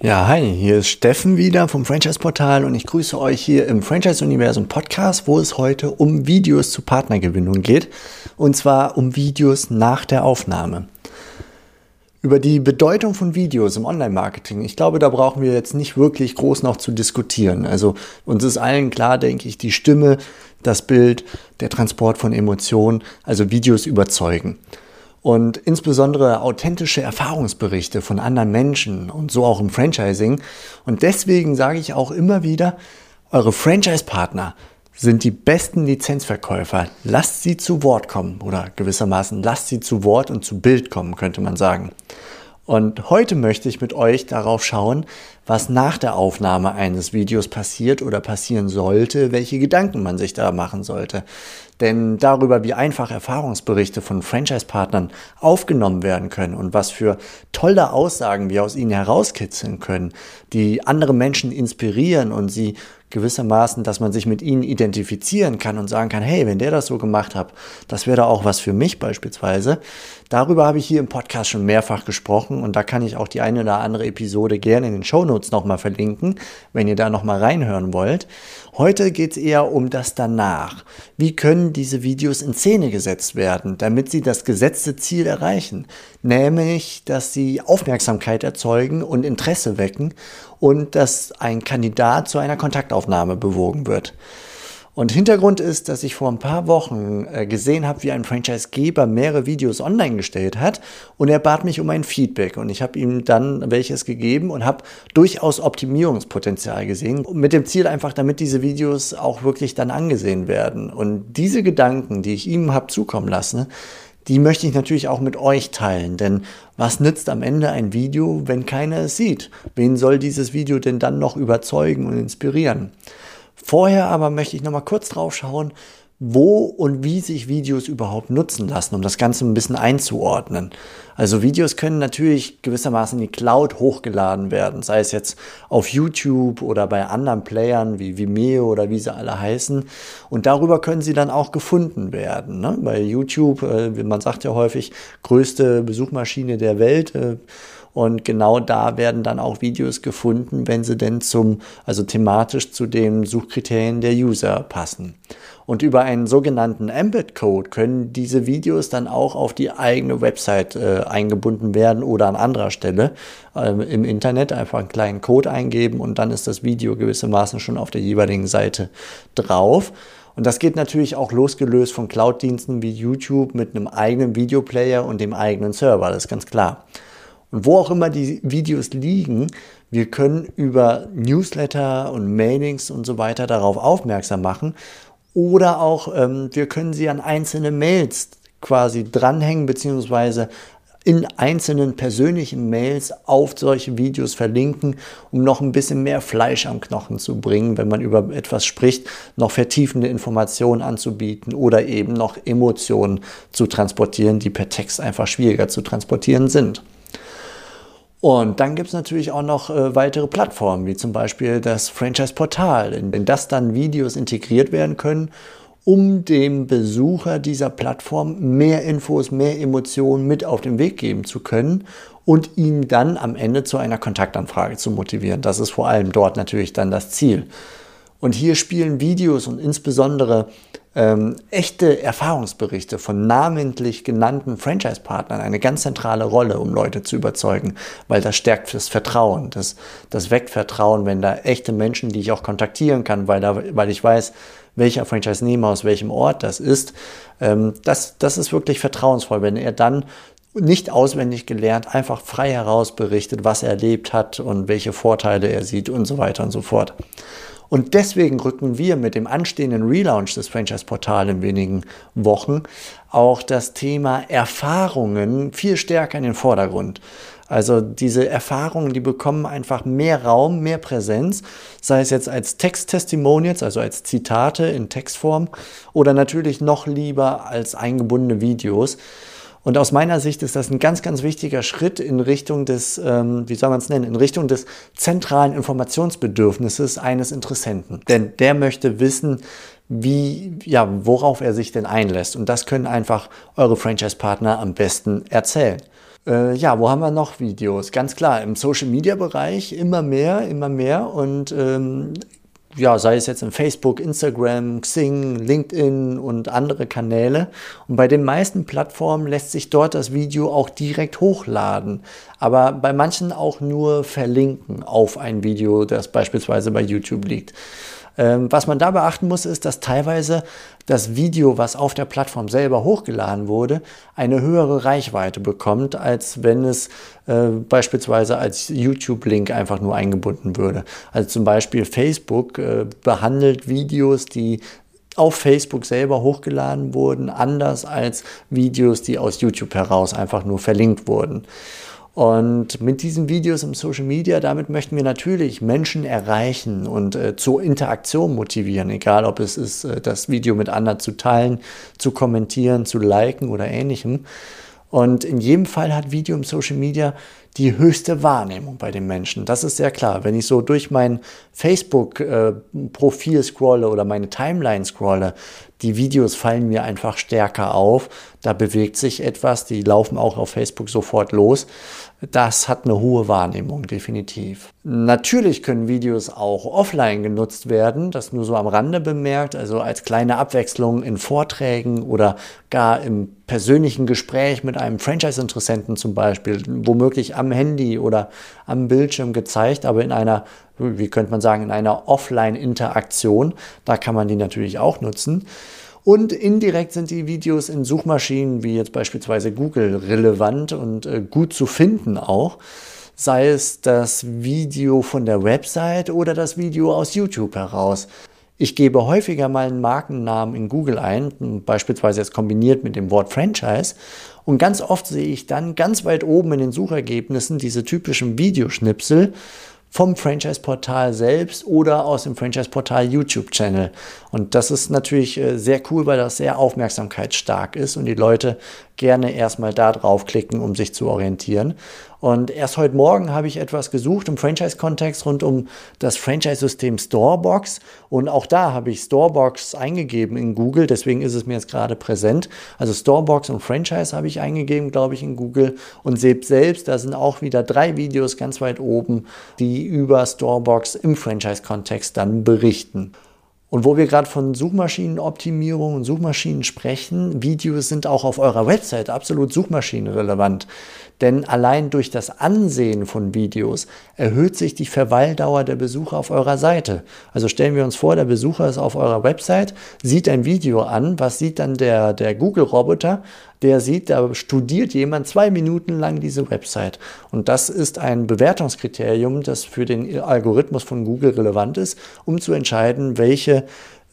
Ja, hi, hier ist Steffen wieder vom Franchise Portal und ich grüße euch hier im Franchise Universum Podcast, wo es heute um Videos zur Partnergewinnung geht und zwar um Videos nach der Aufnahme. Über die Bedeutung von Videos im Online-Marketing, ich glaube, da brauchen wir jetzt nicht wirklich groß noch zu diskutieren. Also uns ist allen klar, denke ich, die Stimme, das Bild, der Transport von Emotionen, also Videos überzeugen und insbesondere authentische Erfahrungsberichte von anderen Menschen und so auch im Franchising. Und deswegen sage ich auch immer wieder, eure Franchise-Partner sind die besten Lizenzverkäufer. Lasst sie zu Wort kommen oder gewissermaßen lasst sie zu Wort und zu Bild kommen, könnte man sagen. Und heute möchte ich mit euch darauf schauen, was nach der Aufnahme eines Videos passiert oder passieren sollte, welche Gedanken man sich da machen sollte. Denn darüber, wie einfach Erfahrungsberichte von Franchise-Partnern aufgenommen werden können und was für tolle Aussagen wir aus ihnen herauskitzeln können, die andere Menschen inspirieren und sie gewissermaßen, dass man sich mit ihnen identifizieren kann und sagen kann, hey, wenn der das so gemacht hat, das wäre auch was für mich beispielsweise. Darüber habe ich hier im Podcast schon mehrfach gesprochen und da kann ich auch die eine oder andere Episode gerne in den Show Notes nochmal verlinken, wenn ihr da nochmal reinhören wollt. Heute geht es eher um das danach. Wie können diese Videos in Szene gesetzt werden, damit sie das gesetzte Ziel erreichen? Nämlich, dass sie Aufmerksamkeit erzeugen und Interesse wecken und dass ein Kandidat zu einer Kontaktaufnahme bewogen wird. Und Hintergrund ist, dass ich vor ein paar Wochen äh, gesehen habe, wie ein Franchisegeber mehrere Videos online gestellt hat und er bat mich um ein Feedback und ich habe ihm dann welches gegeben und habe durchaus Optimierungspotenzial gesehen mit dem Ziel einfach, damit diese Videos auch wirklich dann angesehen werden. Und diese Gedanken, die ich ihm habe zukommen lassen, die möchte ich natürlich auch mit euch teilen. Denn was nützt am Ende ein Video, wenn keiner es sieht? Wen soll dieses Video denn dann noch überzeugen und inspirieren? Vorher aber möchte ich noch mal kurz drauf schauen, wo und wie sich Videos überhaupt nutzen lassen, um das Ganze ein bisschen einzuordnen. Also Videos können natürlich gewissermaßen in die Cloud hochgeladen werden, sei es jetzt auf YouTube oder bei anderen Playern wie Vimeo oder wie sie alle heißen. Und darüber können sie dann auch gefunden werden. Ne? Bei YouTube, äh, man sagt ja häufig, größte Besuchmaschine der Welt. Äh, und genau da werden dann auch Videos gefunden, wenn sie denn zum, also thematisch zu den Suchkriterien der User passen. Und über einen sogenannten Embed-Code können diese Videos dann auch auf die eigene Website äh, eingebunden werden oder an anderer Stelle äh, im Internet einfach einen kleinen Code eingeben und dann ist das Video gewissermaßen schon auf der jeweiligen Seite drauf. Und das geht natürlich auch losgelöst von Cloud-Diensten wie YouTube mit einem eigenen Videoplayer und dem eigenen Server, das ist ganz klar. Und wo auch immer die Videos liegen, wir können über Newsletter und Mailings und so weiter darauf aufmerksam machen. Oder auch ähm, wir können sie an einzelne Mails quasi dranhängen, beziehungsweise in einzelnen persönlichen Mails auf solche Videos verlinken, um noch ein bisschen mehr Fleisch am Knochen zu bringen, wenn man über etwas spricht, noch vertiefende Informationen anzubieten oder eben noch Emotionen zu transportieren, die per Text einfach schwieriger zu transportieren sind. Und dann gibt es natürlich auch noch äh, weitere Plattformen, wie zum Beispiel das Franchise-Portal, in, in das dann Videos integriert werden können, um dem Besucher dieser Plattform mehr Infos, mehr Emotionen mit auf den Weg geben zu können und ihn dann am Ende zu einer Kontaktanfrage zu motivieren. Das ist vor allem dort natürlich dann das Ziel. Und hier spielen Videos und insbesondere ähm, echte Erfahrungsberichte von namentlich genannten Franchise-Partnern eine ganz zentrale Rolle, um Leute zu überzeugen, weil das stärkt das Vertrauen, das, das weckt Vertrauen, wenn da echte Menschen, die ich auch kontaktieren kann, weil, da, weil ich weiß, welcher Franchise-Nehmer aus welchem Ort das ist, ähm, das, das ist wirklich vertrauensvoll, wenn er dann nicht auswendig gelernt, einfach frei heraus berichtet, was er erlebt hat und welche Vorteile er sieht und so weiter und so fort. Und deswegen rücken wir mit dem anstehenden Relaunch des Franchise-Portals in wenigen Wochen auch das Thema Erfahrungen viel stärker in den Vordergrund. Also diese Erfahrungen, die bekommen einfach mehr Raum, mehr Präsenz, sei es jetzt als Text-Testimonials, also als Zitate in Textform oder natürlich noch lieber als eingebundene Videos. Und aus meiner Sicht ist das ein ganz, ganz wichtiger Schritt in Richtung des, ähm, wie soll man es nennen, in Richtung des zentralen Informationsbedürfnisses eines Interessenten. Denn der möchte wissen, wie, ja, worauf er sich denn einlässt. Und das können einfach eure Franchise-Partner am besten erzählen. Äh, ja, wo haben wir noch Videos? Ganz klar, im Social-Media-Bereich immer mehr, immer mehr. Und ähm, ja, sei es jetzt in Facebook, Instagram, Xing, LinkedIn und andere Kanäle. Und bei den meisten Plattformen lässt sich dort das Video auch direkt hochladen, aber bei manchen auch nur verlinken auf ein Video, das beispielsweise bei YouTube liegt. Ähm, was man da beachten muss, ist, dass teilweise das Video, was auf der Plattform selber hochgeladen wurde, eine höhere Reichweite bekommt, als wenn es äh, beispielsweise als YouTube-Link einfach nur eingebunden würde. Also zum Beispiel Facebook äh, behandelt Videos, die auf Facebook selber hochgeladen wurden, anders als Videos, die aus YouTube heraus einfach nur verlinkt wurden. Und mit diesen Videos im Social Media, damit möchten wir natürlich Menschen erreichen und äh, zur Interaktion motivieren, egal ob es ist, äh, das Video mit anderen zu teilen, zu kommentieren, zu liken oder ähnlichem. Und in jedem Fall hat Video im Social Media die höchste Wahrnehmung bei den Menschen. Das ist sehr klar. Wenn ich so durch mein Facebook-Profil scrolle oder meine Timeline scrolle, die Videos fallen mir einfach stärker auf. Da bewegt sich etwas, die laufen auch auf Facebook sofort los. Das hat eine hohe Wahrnehmung, definitiv. Natürlich können Videos auch offline genutzt werden, das nur so am Rande bemerkt, also als kleine Abwechslung in Vorträgen oder gar im persönlichen Gespräch mit einem Franchise-Interessenten zum Beispiel, womöglich am Handy oder am Bildschirm gezeigt, aber in einer, wie könnte man sagen, in einer Offline-Interaktion. Da kann man die natürlich auch nutzen. Und indirekt sind die Videos in Suchmaschinen wie jetzt beispielsweise Google relevant und äh, gut zu finden auch. Sei es das Video von der Website oder das Video aus YouTube heraus. Ich gebe häufiger meinen Markennamen in Google ein, beispielsweise jetzt kombiniert mit dem Wort Franchise. Und ganz oft sehe ich dann ganz weit oben in den Suchergebnissen diese typischen Videoschnipsel vom Franchise-Portal selbst oder aus dem Franchise-Portal YouTube-Channel. Und das ist natürlich äh, sehr cool, weil das sehr aufmerksamkeitsstark ist und die Leute gerne erstmal da draufklicken, um sich zu orientieren. Und erst heute Morgen habe ich etwas gesucht im Franchise-Kontext rund um das Franchise-System Storebox. Und auch da habe ich Storebox eingegeben in Google, deswegen ist es mir jetzt gerade präsent. Also Storebox und Franchise habe ich eingegeben, glaube ich, in Google. Und seht selbst, da sind auch wieder drei Videos ganz weit oben, die über Storebox im Franchise-Kontext dann berichten. Und wo wir gerade von Suchmaschinenoptimierung und Suchmaschinen sprechen, Videos sind auch auf eurer Website absolut suchmaschinenrelevant. Denn allein durch das Ansehen von Videos erhöht sich die Verweildauer der Besucher auf eurer Seite. Also stellen wir uns vor, der Besucher ist auf eurer Website, sieht ein Video an. Was sieht dann der, der Google-Roboter? Der sieht, da studiert jemand zwei Minuten lang diese Website. Und das ist ein Bewertungskriterium, das für den Algorithmus von Google relevant ist, um zu entscheiden, welche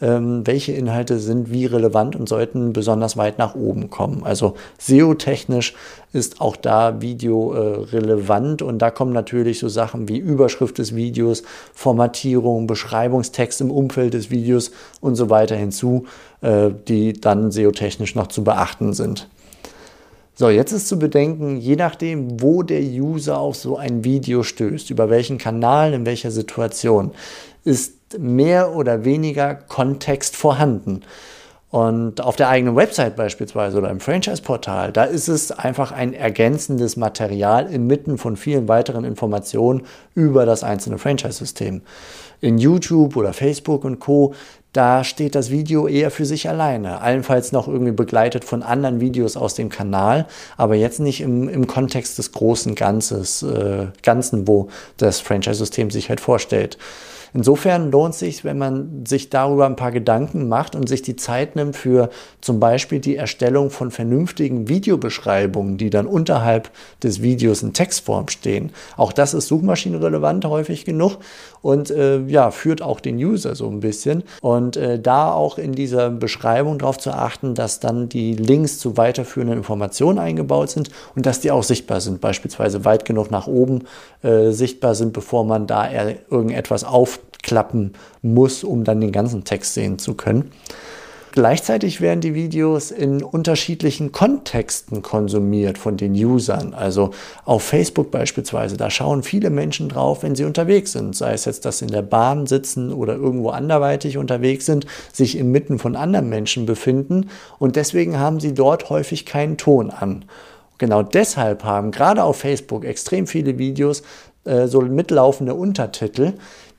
welche Inhalte sind wie relevant und sollten besonders weit nach oben kommen. Also SEO-technisch ist auch da Video äh, relevant und da kommen natürlich so Sachen wie Überschrift des Videos, Formatierung, Beschreibungstext im Umfeld des Videos und so weiter hinzu, äh, die dann SEO-technisch noch zu beachten sind. So, jetzt ist zu bedenken, je nachdem, wo der User auf so ein Video stößt, über welchen Kanal, in welcher Situation, ist mehr oder weniger Kontext vorhanden. Und auf der eigenen Website beispielsweise oder im Franchise-Portal, da ist es einfach ein ergänzendes Material inmitten von vielen weiteren Informationen über das einzelne Franchise-System. In YouTube oder Facebook und Co., da steht das Video eher für sich alleine, allenfalls noch irgendwie begleitet von anderen Videos aus dem Kanal, aber jetzt nicht im, im Kontext des großen Ganzes, äh, Ganzen, wo das Franchise-System sich halt vorstellt. Insofern lohnt sich, wenn man sich darüber ein paar Gedanken macht und sich die Zeit nimmt für zum Beispiel die Erstellung von vernünftigen Videobeschreibungen, die dann unterhalb des Videos in Textform stehen. Auch das ist suchmaschinenrelevant häufig genug und äh, ja, führt auch den User so ein bisschen. Und äh, da auch in dieser Beschreibung darauf zu achten, dass dann die Links zu weiterführenden Informationen eingebaut sind und dass die auch sichtbar sind, beispielsweise weit genug nach oben äh, sichtbar sind, bevor man da irgendetwas aufklappen muss, um dann den ganzen Text sehen zu können. Gleichzeitig werden die Videos in unterschiedlichen Kontexten konsumiert von den Usern. Also auf Facebook beispielsweise, da schauen viele Menschen drauf, wenn sie unterwegs sind. Sei es jetzt, dass sie in der Bahn sitzen oder irgendwo anderweitig unterwegs sind, sich inmitten von anderen Menschen befinden. Und deswegen haben sie dort häufig keinen Ton an. Genau deshalb haben gerade auf Facebook extrem viele Videos äh, so mitlaufende Untertitel,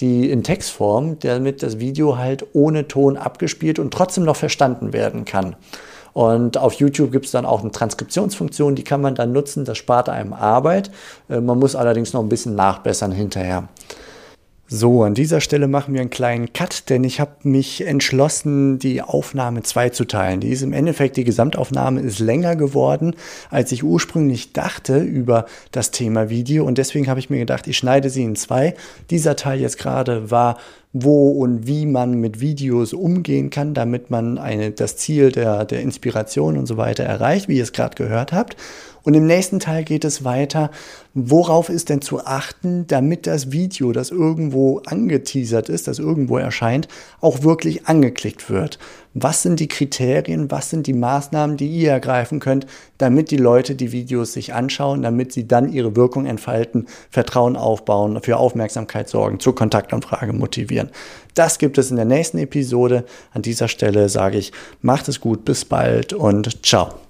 die in Textform, damit das Video halt ohne Ton abgespielt und trotzdem noch verstanden werden kann. Und auf YouTube gibt es dann auch eine Transkriptionsfunktion, die kann man dann nutzen, das spart einem Arbeit. Äh, man muss allerdings noch ein bisschen nachbessern hinterher. So, an dieser Stelle machen wir einen kleinen Cut, denn ich habe mich entschlossen, die Aufnahme zweizuteilen. Die ist im Endeffekt, die Gesamtaufnahme ist länger geworden, als ich ursprünglich dachte über das Thema Video. Und deswegen habe ich mir gedacht, ich schneide sie in zwei. Dieser Teil jetzt gerade war wo und wie man mit Videos umgehen kann, damit man eine, das Ziel der, der Inspiration und so weiter erreicht, wie ihr es gerade gehört habt. Und im nächsten Teil geht es weiter, worauf ist denn zu achten, damit das Video, das irgendwo angeteasert ist, das irgendwo erscheint, auch wirklich angeklickt wird. Was sind die Kriterien, was sind die Maßnahmen, die ihr ergreifen könnt, damit die Leute die Videos sich anschauen, damit sie dann ihre Wirkung entfalten, Vertrauen aufbauen, für Aufmerksamkeit sorgen, zur Kontaktanfrage motivieren. Das gibt es in der nächsten Episode. An dieser Stelle sage ich, macht es gut, bis bald und ciao.